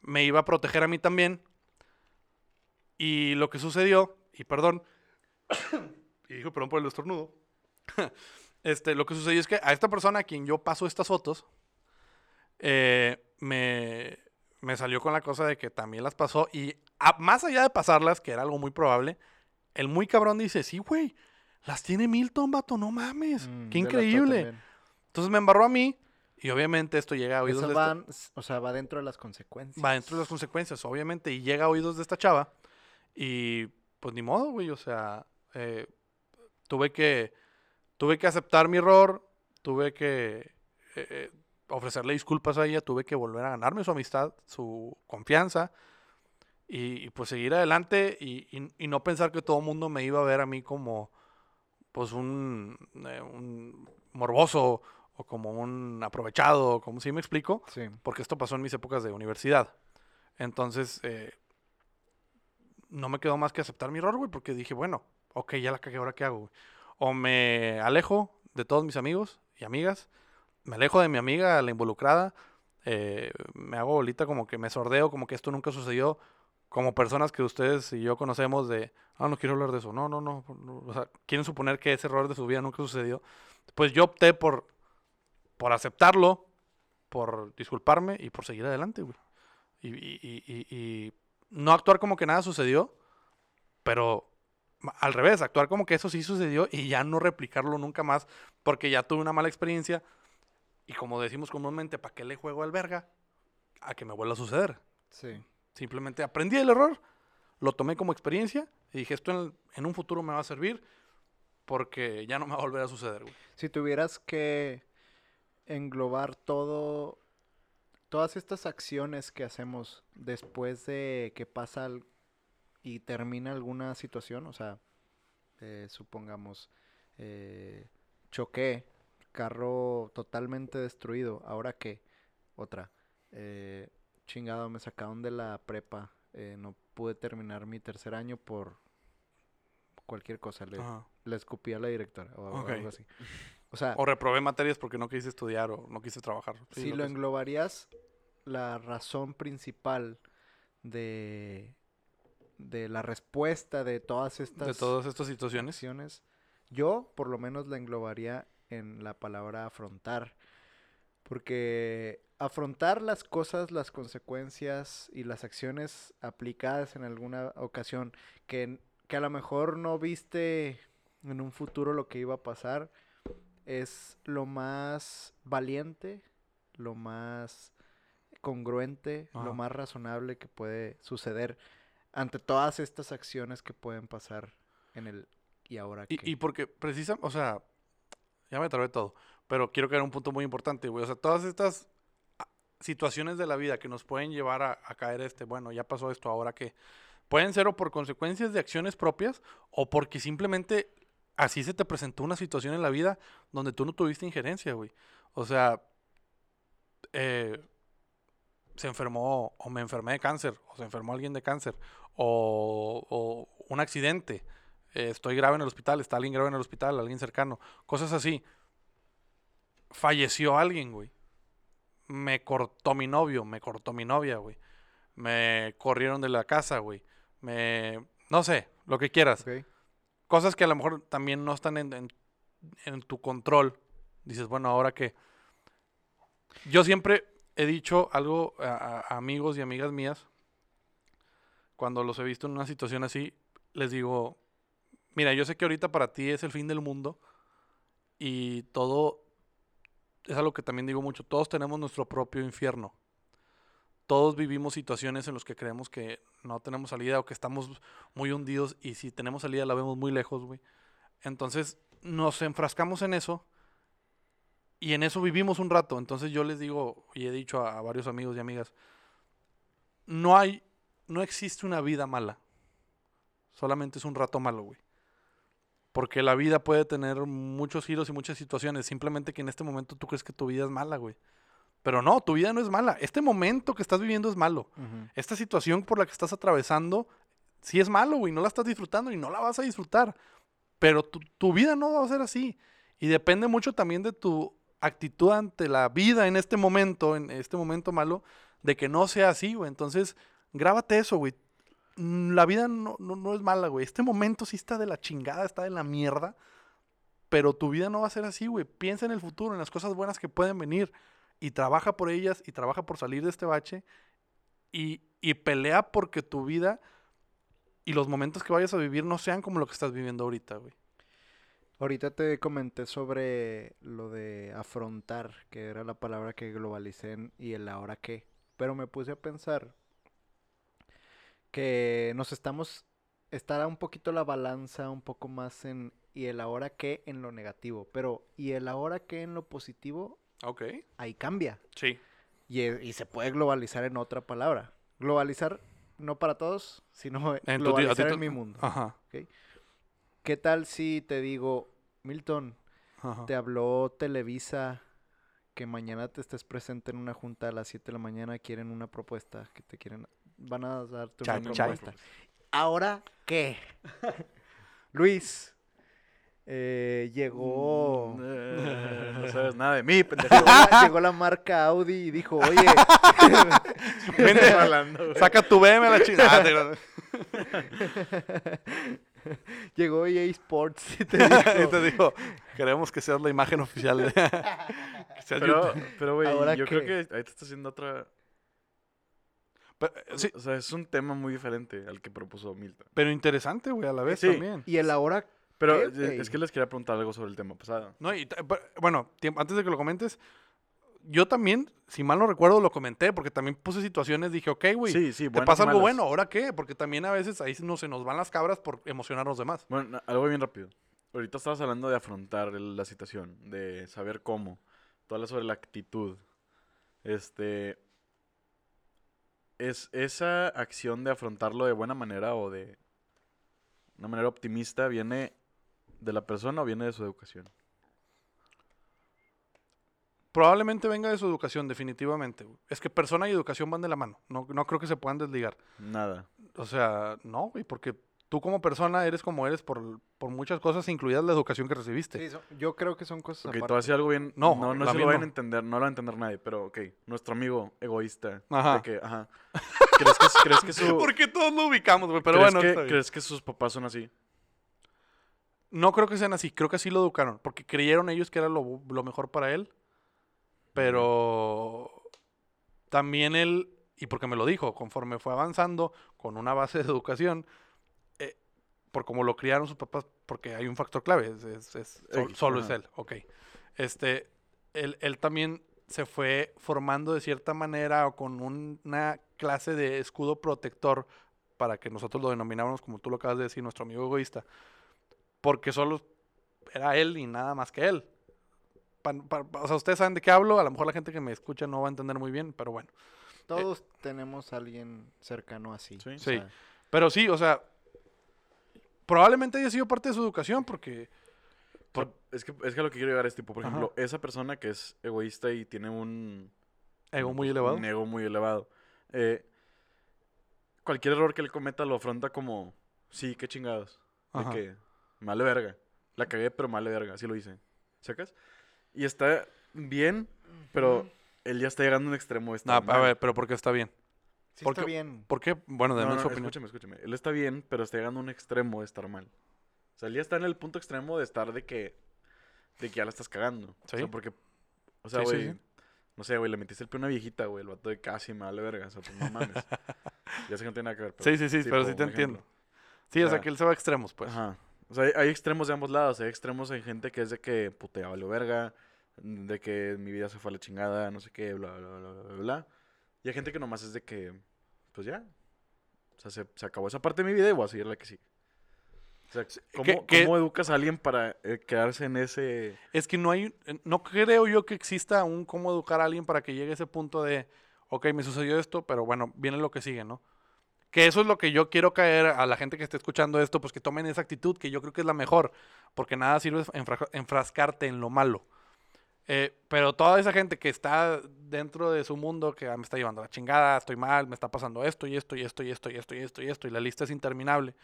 me iba a proteger a mí también. Y lo que sucedió, y perdón, y dijo perdón por el estornudo. este, lo que sucedió es que a esta persona a quien yo paso estas fotos, eh, me, me salió con la cosa de que también las pasó. Y a- más allá de pasarlas, que era algo muy probable, el muy cabrón dice: Sí, güey, las tiene Milton, vato, no mames. Mm, Qué increíble. Entonces me embarró a mí. Y obviamente esto llega a oídos Eso de esta- o sea, va dentro de las consecuencias. va dentro de las consecuencias, obviamente, y llega a oídos de esta chava. Y pues ni modo, güey, o sea, eh, tuve que tuve que aceptar mi error, tuve que eh, eh, ofrecerle disculpas a ella, tuve que volver a ganarme su amistad, su confianza, y, y, pues seguir adelante y, y- y no pensar que todo el mundo me iba a ver a mí como pues un, eh, un morboso o como un aprovechado, como si me explico Sí. porque esto pasó en mis épocas de universidad. Entonces, eh, no me quedó más que aceptar mi error, güey, porque dije, bueno, ok, ya la cagué, ¿ahora qué hago, güey? O me alejo de todos mis amigos y amigas, me alejo de mi amiga, la involucrada, eh, me hago bolita como que me sordeo, como que esto nunca sucedió, como personas que ustedes y yo conocemos de, ah, no quiero hablar de eso, no, no, no, no", o sea, quieren suponer que ese error de su vida nunca sucedió. Pues yo opté por, por aceptarlo, por disculparme y por seguir adelante, güey. Y, y- y- y- no actuar como que nada sucedió, pero al revés, actuar como que eso sí sucedió y ya no replicarlo nunca más, porque ya tuve una mala experiencia. Y como decimos comúnmente, ¿para qué le juego al verga? A que me vuelva a suceder. Sí. Simplemente aprendí el error, lo tomé como experiencia y dije, esto en, en un futuro me va a servir porque ya no me va a volver a suceder, güey. Si tuvieras que englobar todo, todas estas acciones que hacemos después de que pasa y termina alguna situación, o sea, eh, supongamos, eh, choqué, carro totalmente destruido, ahora qué, otra, eh, chingado, me sacaron de la prepa, eh, no pude terminar mi tercer año por cualquier cosa, le, le escupí a la directora o algo así. O sea, O reprobé materias porque no quise estudiar o no quise trabajar. Sí, si lo englobarías, la razón principal de, de la respuesta de todas estas de todas estas situaciones. yo por lo menos la englobaría en la palabra afrontar. Porque afrontar las cosas, las consecuencias y las acciones aplicadas en alguna ocasión que, que a lo mejor no viste en un futuro lo que iba a pasar, es lo más valiente, lo más congruente, Ajá. lo más razonable que puede suceder ante todas estas acciones que pueden pasar en el y ahora. Y, y porque precisa, o sea, ya me trabé todo, pero quiero que un punto muy importante, güey. O sea, todas estas ah, situaciones de la vida que nos pueden llevar a, a caer este, bueno, ya pasó esto, ahora que pueden ser o por consecuencias de acciones propias o porque simplemente así se te presentó una situación en la vida donde tú no tuviste injerencia, güey. O sea, eh, se enfermó o me enfermé de cáncer o se enfermó alguien de cáncer o, o un accidente, eh, estoy grave en el hospital, está alguien grave en el hospital, alguien cercano, cosas así. falleció alguien, güey. Me cortó mi novio, me cortó mi novia, güey. Me corrieron de la casa, güey. Me... No sé, lo que quieras. Ok. Cosas que a lo mejor también no están en, en- en tu control. Dices, bueno, ¿ahora qué? Yo siempre he dicho algo a, a- a amigos y amigas mías. Cuando los he visto en una situación así, les digo, mira, yo sé que ahorita para ti es el fin del mundo. Y todo, es algo que también digo mucho, todos tenemos nuestro propio infierno. Todos vivimos situaciones en las que creemos que no tenemos salida o que estamos muy hundidos y si tenemos salida la vemos muy lejos, güey. Entonces nos enfrascamos en eso y en eso vivimos un rato. Entonces yo les digo y he dicho a, a varios amigos y amigas, no hay, no existe una vida mala. Solamente es un rato malo, güey. Porque la vida puede tener muchos giros y muchas situaciones. Simplemente que en este momento tú crees que tu vida es mala, güey. Pero no, tu vida no es mala. Este momento que estás viviendo es malo. Esta situación por la que estás atravesando, sí es malo, güey. No la estás disfrutando y no la vas a disfrutar. Pero tu, tu vida no va a ser así. Y depende mucho también de tu actitud ante la vida en este momento, en este momento malo, de que no sea así, güey. Entonces, grábate eso, güey. Mm, La vida no, no, no es mala, güey. Este momento sí está de la chingada, está de la mierda. Pero tu vida no va a ser así, güey. Piensa en el futuro, en las cosas buenas que pueden venir. Y trabaja por ellas y trabaja por salir de este bache. Y, y pelea porque tu vida y los momentos que vayas a vivir no sean como lo que estás viviendo ahorita, güey. Ahorita te comenté sobre lo de afrontar, que era la palabra que globalicé en y el ahora qué. Pero me puse a pensar que nos estamos, estará un poquito la balanza un poco más en y el ahora qué en lo negativo. Pero y el ahora qué en lo positivo, Ok. ahí cambia. Sí. Y, e- y se puede globalizar en otra palabra. Globalizar no para todos, sino En globalizar en mi mundo. Ajá. ¿Qué tal si te digo, Milton, ajá. te habló Televisa que mañana te estés presente en una junta a las 7 de la mañana, quieren una propuesta, que te quieren, van a darte una Chan, chan. propuesta. ¿Ahora qué? Luis, eh, llegó, Mm, eh, no sabes nada de mí, pendejo. llegó, la, llegó la marca Audi y dijo, oye, Vente, Hablando, güey. saca tu BM a la chingada. llegó EA Sports y te dijo, y te digo, queremos que seas la imagen oficial. de- Pero, pero, güey, ¿Ahora yo creo qué? que ahí te está haciendo otra... Pero, eh, sí, O sea, es un tema muy diferente al que propuso Milton. pero interesante, güey, a la vez Sí. también. y el ahora, Pero ¿Qué, eh, güey? es que les quería preguntar algo sobre el tema pasado. No, y pero, bueno, tiempo- antes de que lo comentes, yo también, si mal no recuerdo, lo comenté, porque también puse situaciones, dije, ok, güey, Sí, sí, te pasa algo malas. bueno, ¿ahora qué? Porque también a veces ahí no se nos van las cabras por emocionarnos de más. Bueno, algo bien rápido. Ahorita estabas hablando de afrontar la situación, de saber cómo. Tú hablas sobre la actitud. Este. ¿Es esa acción de afrontarlo de buena manera o de una manera optimista viene de la persona o viene de su educación? Probablemente venga de su educación, definitivamente. Es que persona y educación van de la mano. No, no creo que se puedan desligar. Nada. O sea, no, güey, porque tú como persona eres como eres por, por muchas cosas, incluidas la educación que recibiste. sí, son- yo creo que son cosas Ok, te voy a aparte. decir algo bien. No, No, no, se lo van a entender, no lo va a entender nadie, pero ok. Nuestro amigo egoísta. Ajá. De que, ajá. ¿Crees que, crees que su. Porque todos lo ubicamos, güey, pero ¿crees bueno. que, está bien. ¿Crees que sus papás son así? No creo que sean así, creo que así lo educaron, porque creyeron ellos que era lo, lo mejor para él, pero también él, y porque me lo dijo, conforme fue avanzando con una base de educación, por como lo criaron sus papás, porque hay un factor clave, es, es- es- sol- Eh, solo es ajá. él, ok. Este, él, él también se fue formando de cierta manera o con un- una clase de escudo protector para que nosotros lo denomináramos, como tú lo acabas de decir, nuestro amigo egoísta, porque solo era él y nada más que él. Pa- pa- pa- o sea, ustedes saben de qué hablo, a lo mejor la gente que me escucha no va a entender muy bien, pero bueno. Todos tenemos a alguien cercano así. Sí. o Sí. sea, Pero sí, o sea, probablemente haya sido parte de su educación porque... Por- es, que, es que a lo que quiero llegar es tipo, por Ajá. ejemplo, esa persona que es egoísta y tiene un Ego muy elevado. Un ego muy elevado. eh, cualquier error que él cometa lo afronta como, sí, qué chingados. De Ajá. que, male verga. La cagué, pero male verga. Así lo hice. ¿Sacas? Y está bien, pero él ya está llegando a un extremo de No, estar a mal. ver, pero ¿por qué está bien? Sí ¿Por está qué? bien. ¿Por qué? Bueno, No, denme no, su opinión. escúchame, escúchame. Él está bien, pero está llegando a un extremo de estar mal. O sea, él ya está en el punto extremo de estar de que, de que ya la estás cagando. O sea, Sí. porque, o sea, Sí, sí, güey, sí. no sé, güey, le metiste el pie a una viejita, güey, el vato de casi me vale verga. O sea, pues no mames. ya sé que no tiene nada que ver. pero Sí, sí, sí, pero sí te entiendo. ejemplo. Sí, o O sea, que él se va a extremos, pues. Ajá. O sea, hay, hay extremos de ambos lados. Hay extremos en gente que es de que, puta, ya valió verga. De que mi vida se fue a la chingada, no sé qué, bla, bla, bla, bla, bla, bla. Y hay gente que nomás es de que, pues ya. O sea, se, se acabó esa parte de mi vida y voy a seguir la que sí. O sea, ¿cómo, que- que- cómo educas a alguien para eh, quedarse en ese... Es que no hay, eh, no creo yo que exista un cómo educar a alguien para que llegue a ese punto de, ok, me sucedió esto, pero bueno, viene lo que sigue, ¿no? Que eso es lo que yo quiero caer a la gente que esté escuchando esto, pues que tomen esa actitud, que yo creo que es la mejor, porque nada sirve enfra- enfrascarte en lo malo. Eh, pero toda esa gente que está dentro de su mundo, que ah, me está llevando la chingada, estoy mal, me está pasando esto y esto y esto y esto y esto y esto y esto, y la lista es interminable.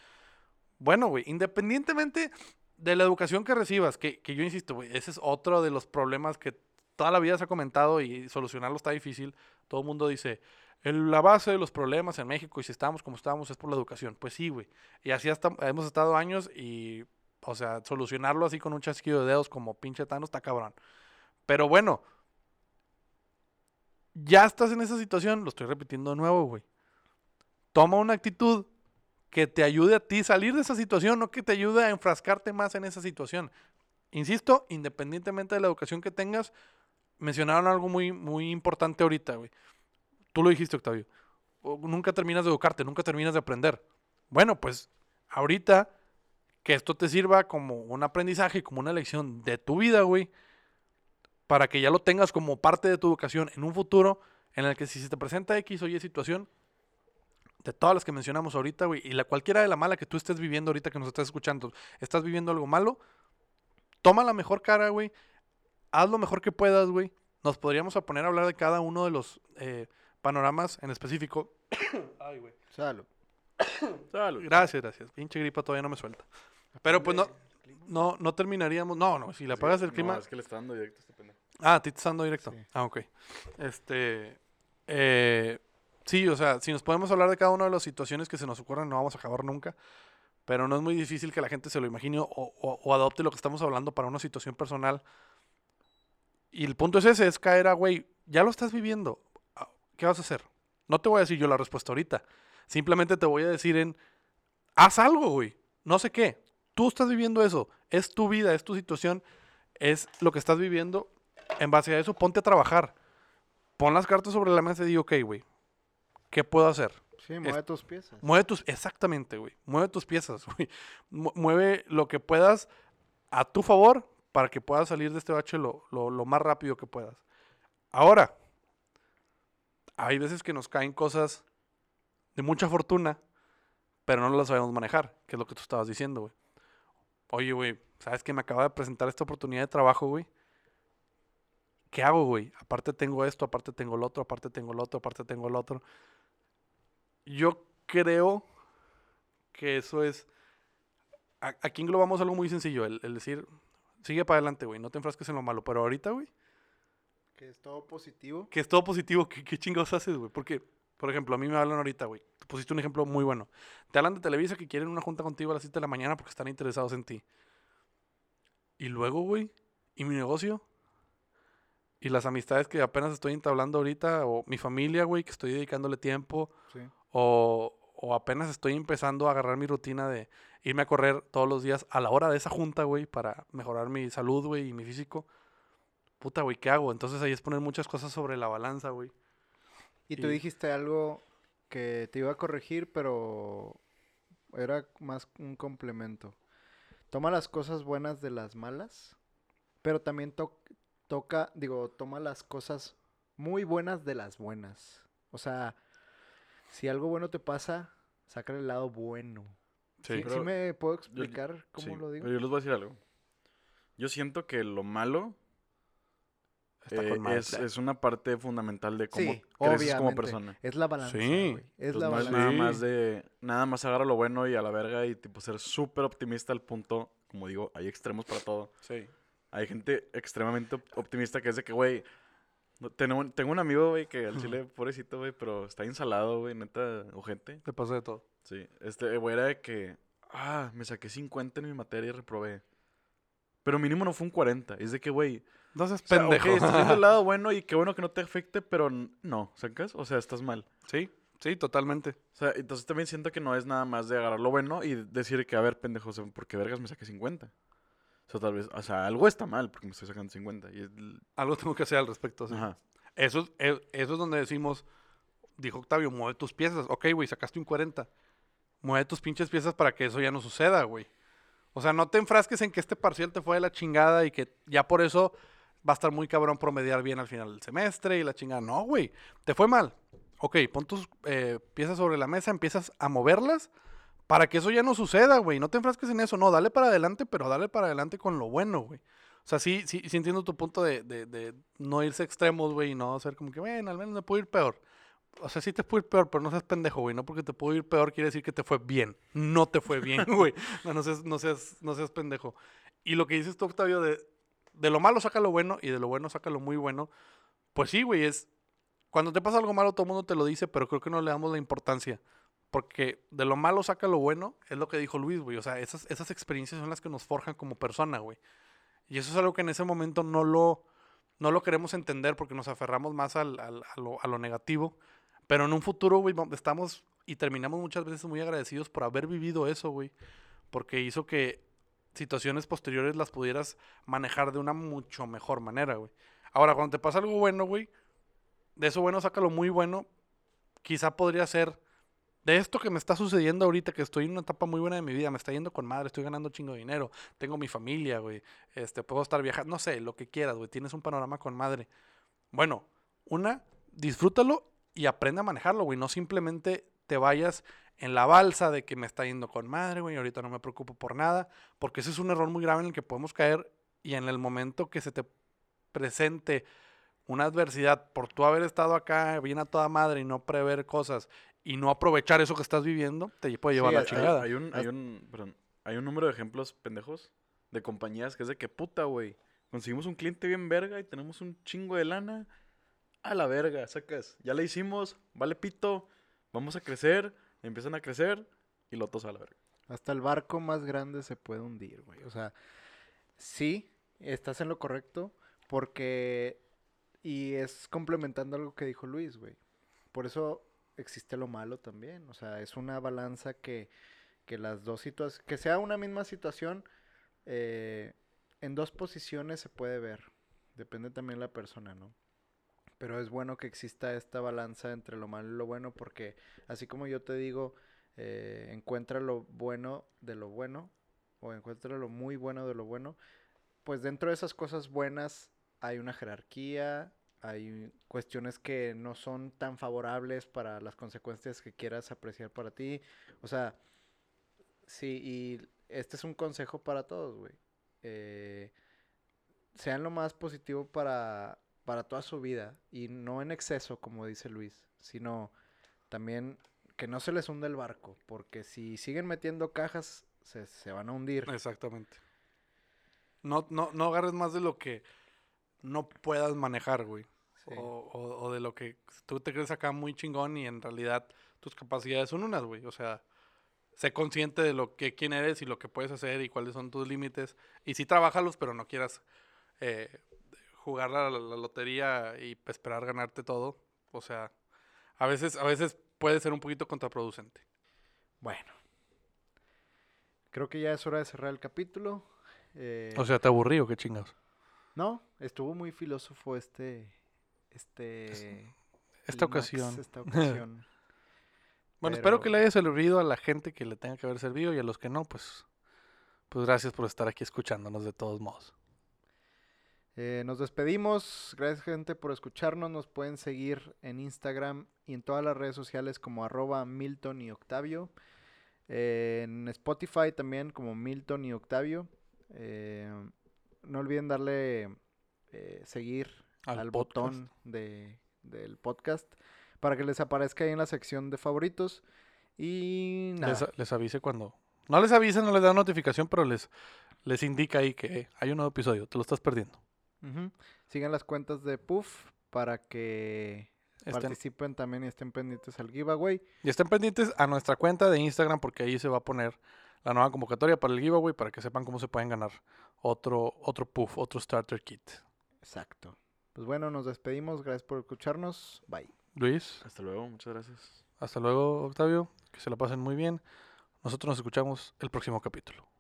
Bueno, güey, independientemente de la educación que recibas, que, que yo insisto, güey, ese es otro de los problemas que toda la vida se ha comentado y solucionarlo está difícil. Todo el mundo dice, "El- la base de los problemas en México y si estamos como estamos es por la educación. Pues sí, güey. Y así hasta hemos estado años y, o sea, solucionarlo así con un chasquido de dedos como pinche Thanos está cabrón. Pero bueno, ya estás en esa situación, lo estoy repitiendo de nuevo, güey. Toma una actitud que te ayude a ti salir de esa situación, no que te ayude a enfrascarte más en esa situación. Insisto, independientemente de la educación que tengas, mencionaron algo muy, muy importante ahorita, güey. Tú lo dijiste, Octavio. Nunca terminas de educarte, nunca terminas de aprender. Bueno, pues ahorita que esto te sirva como un aprendizaje, como una lección de tu vida, güey, para que ya lo tengas como parte de tu educación en un futuro en el que si se te presenta X o Y situación, de todas las que mencionamos ahorita, güey, y la cualquiera de la mala que tú estés viviendo ahorita que nos estás escuchando, estás viviendo algo malo, toma la mejor cara, güey, haz lo mejor que puedas, güey. Nos podríamos a poner a hablar de cada uno de los eh, panoramas en específico. Ay, güey. Salud. Salud. Gracias, gracias. Pinche gripa todavía no me suelta. Pero pues no, no, no terminaríamos. No, no, si le apagas el No, clima. es que le está dando directo a este pendejo. Ah, a ti te está dando directo. Sí. Ah, ok. Este. eh, sí, o sea, si nos podemos hablar de cada una de las situaciones que se nos ocurran, no vamos a acabar nunca. Pero no es muy difícil que la gente se lo imagine o, o- o adopte lo que estamos hablando para una situación personal. Y el punto es ese: es caer a, güey, ya lo estás viviendo. ah, ¿Qué vas a hacer? No te voy a decir yo la respuesta ahorita. Simplemente te voy a decir en. Haz algo, güey. No sé qué. Tú estás viviendo eso. Es tu vida, es tu situación. Es lo que estás viviendo en base a eso, ponte a trabajar. Pon las cartas sobre la mesa y di, ok, güey, ¿qué puedo hacer? Sí, mueve tus piezas. Mueve tus, exactamente, güey, mueve tus piezas, güey. Mu- Mueve lo que puedas a tu favor para que puedas salir de este bache lo, lo- lo más rápido que puedas. Ahora, hay veces que nos caen cosas de mucha fortuna, pero no las sabemos manejar, que es lo que tú estabas diciendo, güey. Oye, güey, ¿sabes que me acaba de presentar esta oportunidad de trabajo, güey? ¿Qué hago, güey? Aparte tengo esto, aparte tengo lo otro, aparte tengo lo otro, aparte tengo lo otro. Yo creo que eso es... Aquí englobamos algo muy sencillo, el, el decir, sigue para adelante, güey, no te enfrasques en lo malo. Pero ahorita, güey, Que es todo positivo. que es todo positivo, ¿qué, qué chingados haces, güey? Porque, por ejemplo, a mí me hablan ahorita, güey. Tú pusiste un ejemplo muy bueno. Te hablan de Televisa que quieren una junta contigo a las 7 de la mañana porque están interesados en ti. Y luego, güey, ¿y mi negocio? Y las amistades que apenas estoy entablando ahorita, o mi familia, güey, que estoy dedicándole tiempo, Sí. o, o apenas estoy empezando a agarrar mi rutina de irme a correr todos los días a la hora de esa junta, güey, para mejorar mi salud, güey, y mi físico. Puta, güey, ¿qué hago? Entonces ahí es poner muchas cosas sobre la balanza, güey. Y tú Y- dijiste algo que te iba a corregir, pero era más un complemento. Toma las cosas buenas de las malas, pero también to- toca, digo, toma las cosas muy buenas de las buenas. O sea, si algo bueno te pasa, saca el lado bueno. Sí. ¿Sí, me puedo yo- explicar cómo Sí, lo digo? Pero yo les voy a decir algo. Yo siento que lo malo Está eh, es, es una parte fundamental de cómo Sí, creces como obviamente. persona. Es la balanza, Sí. Es la balanza. nada más de. Nada más agarra lo bueno y a la verga y tipo ser súper optimista al punto. Como digo, hay extremos para todo. Sí. Hay gente extremadamente op- optimista que es de que, güey, no- tengo, tengo un amigo, güey, que al chile, pobrecito, güey, pero está insalado, güey, neta, ojete. Te pasa de todo. Sí, este, güey, era de que, ah, me saqué 50 en mi materia y reprobé. Pero mínimo no fue un 40. Es de que, güey, Entonces, o sea, pendejo. ok, estás viendo el lado bueno y qué bueno que no te afecte, pero no, ¿sacas? O sea, estás mal. sí, sí, totalmente. O sea, entonces también siento que no es nada más de agarrar lo bueno y decir que, a ver, pendejo, ¿por qué vergas me saqué 50? O sea, tal vez, o sea, algo está mal porque me estoy sacando 50. Y Algo tengo que hacer al respecto. sí. Ajá. Eso, es, e- eso es donde decimos, dijo Octavio, mueve tus piezas. Ok, güey, sacaste un 40. Mueve tus pinches piezas para que eso ya no suceda, güey. O sea, no te enfrasques en que este parcial te fue de la chingada y que ya por eso va a estar muy cabrón promediar bien al final del semestre y la chingada. No, güey, te fue mal. Ok, pon tus eh, piezas sobre la mesa, empiezas a moverlas para que eso ya no suceda, güey. No te enfrasques en eso. No, dale para adelante, pero dale para adelante con lo bueno, güey. O sea, sí, sí, sí entiendo tu punto de, de- de no irse a extremos, güey, y no ser como que, bueno, al menos me puedo ir peor. O sea, sí te puede ir peor, pero no seas pendejo, güey. No porque te puedo ir peor quiere decir que te fue bien. No te fue bien, güey. No, no, seas, no, seas, no seas pendejo. Y lo que dices tú, Octavio, de, de lo malo saca lo bueno y de lo bueno saca lo muy bueno. Pues sí, güey, es... Cuando te pasa algo malo, todo el mundo te lo dice, pero creo que no le damos la importancia. Porque de lo malo saca lo bueno, es lo que dijo Luis, güey. O sea, esas, esas experiencias son las que nos forjan como persona, güey. Y eso es algo que en ese momento no lo, no lo queremos entender porque nos aferramos más al- al- a, lo, a lo negativo. Pero en un futuro, güey, estamos y terminamos muchas veces muy agradecidos por haber vivido eso, güey. Porque hizo que situaciones posteriores las pudieras manejar de una mucho mejor manera, güey. Ahora, cuando te pasa algo bueno, güey, de eso bueno saca lo muy bueno. Quizá podría ser de esto que me está sucediendo ahorita, que estoy en una etapa muy buena de mi vida, me está yendo con madre, estoy ganando chingo de dinero, tengo mi familia, güey, este, puedo estar viajando, no sé, lo que quieras, güey, tienes un panorama con madre. Bueno, una, disfrútalo y aprende a manejarlo, güey, no simplemente te vayas en la balsa de que me está yendo con madre, güey, ahorita no me preocupo por nada, porque ese es un error muy grave en el que podemos caer y en el momento que se te presente una adversidad por tú haber estado acá bien a toda madre y no prever cosas y no aprovechar eso que estás viviendo, te puede llevar Sí, la hay- chingada. Hay, un, hay, un, perdón, hay un número de ejemplos pendejos de compañías que es de que puta, güey. Conseguimos un cliente bien verga y tenemos un chingo de lana. A la verga, sacas. Ya la hicimos, vale pito, vamos a crecer, empiezan a crecer y lo tosa a la verga. Hasta el barco más grande se puede hundir, güey. O sea, sí, estás en lo correcto, porque... Y es complementando algo que dijo Luis, güey. Por eso existe lo malo también. O sea, es una balanza que, que las dos situaciones... Que sea una misma situación, eh, en dos posiciones se puede ver. Depende también de la persona, ¿no? Pero es bueno que exista esta balanza entre lo malo y lo bueno, porque así como yo te digo, eh, encuentra lo bueno de lo bueno o encuentra lo muy bueno de lo bueno, pues dentro de esas cosas buenas hay una jerarquía, hay cuestiones que no son tan favorables para las consecuencias que quieras apreciar para ti. O sea, sí, y este es un consejo para todos, güey. Eh, sean lo más positivo para, para toda su vida y no en exceso, como dice Luis, sino también que no se les hunda el barco, porque si siguen metiendo cajas, se, se van a hundir. Exactamente. No, no, no agarres más de lo que no puedas manejar, güey. Sí. O, o- o de lo que tú te crees acá muy chingón y en realidad tus capacidades son unas, güey. O sea, sé consciente de lo que quién eres y lo que puedes hacer y cuáles son tus límites. Y sí, trabajalos, pero no quieras eh, jugar la, la- la lotería y esperar ganarte todo. O sea, a veces, a veces puede ser un poquito contraproducente. Bueno. Creo que ya es hora de cerrar el capítulo. Eh, O sea, te aburrí o qué chingados. No, estuvo muy filósofo este... Este... Esta ocasión. Esta ocasión. Bueno, espero que le haya servido a la gente que le tenga que haber servido y a los que no, pues, pues gracias por estar aquí escuchándonos de todos modos. Eh, nos despedimos. Gracias, gente, por escucharnos. Nos pueden seguir en Instagram y en todas las redes sociales como arroba Milton y Octavio. Eh, en Spotify también como Milton y Octavio. Eh, no olviden darle eh, seguir Al botón de, del podcast para que les aparezca ahí en la sección de favoritos. Y nada. Les, les avise cuando... No les avise, no les da notificación, pero les, les indica ahí que hay un nuevo episodio, te lo estás perdiendo. Sigan las cuentas de Puff para que Estén- participen también y estén pendientes al giveaway. y estén pendientes a nuestra cuenta de Instagram porque ahí se va a poner la nueva convocatoria para el giveaway para que sepan cómo se pueden ganar otro, otro puff, otro starter kit. Exacto. Pues bueno, nos despedimos. Gracias por escucharnos. Bye. Luis, Hasta luego, muchas gracias. hasta luego Octavio, que se la pasen muy bien. Nosotros nos escuchamos el próximo capítulo.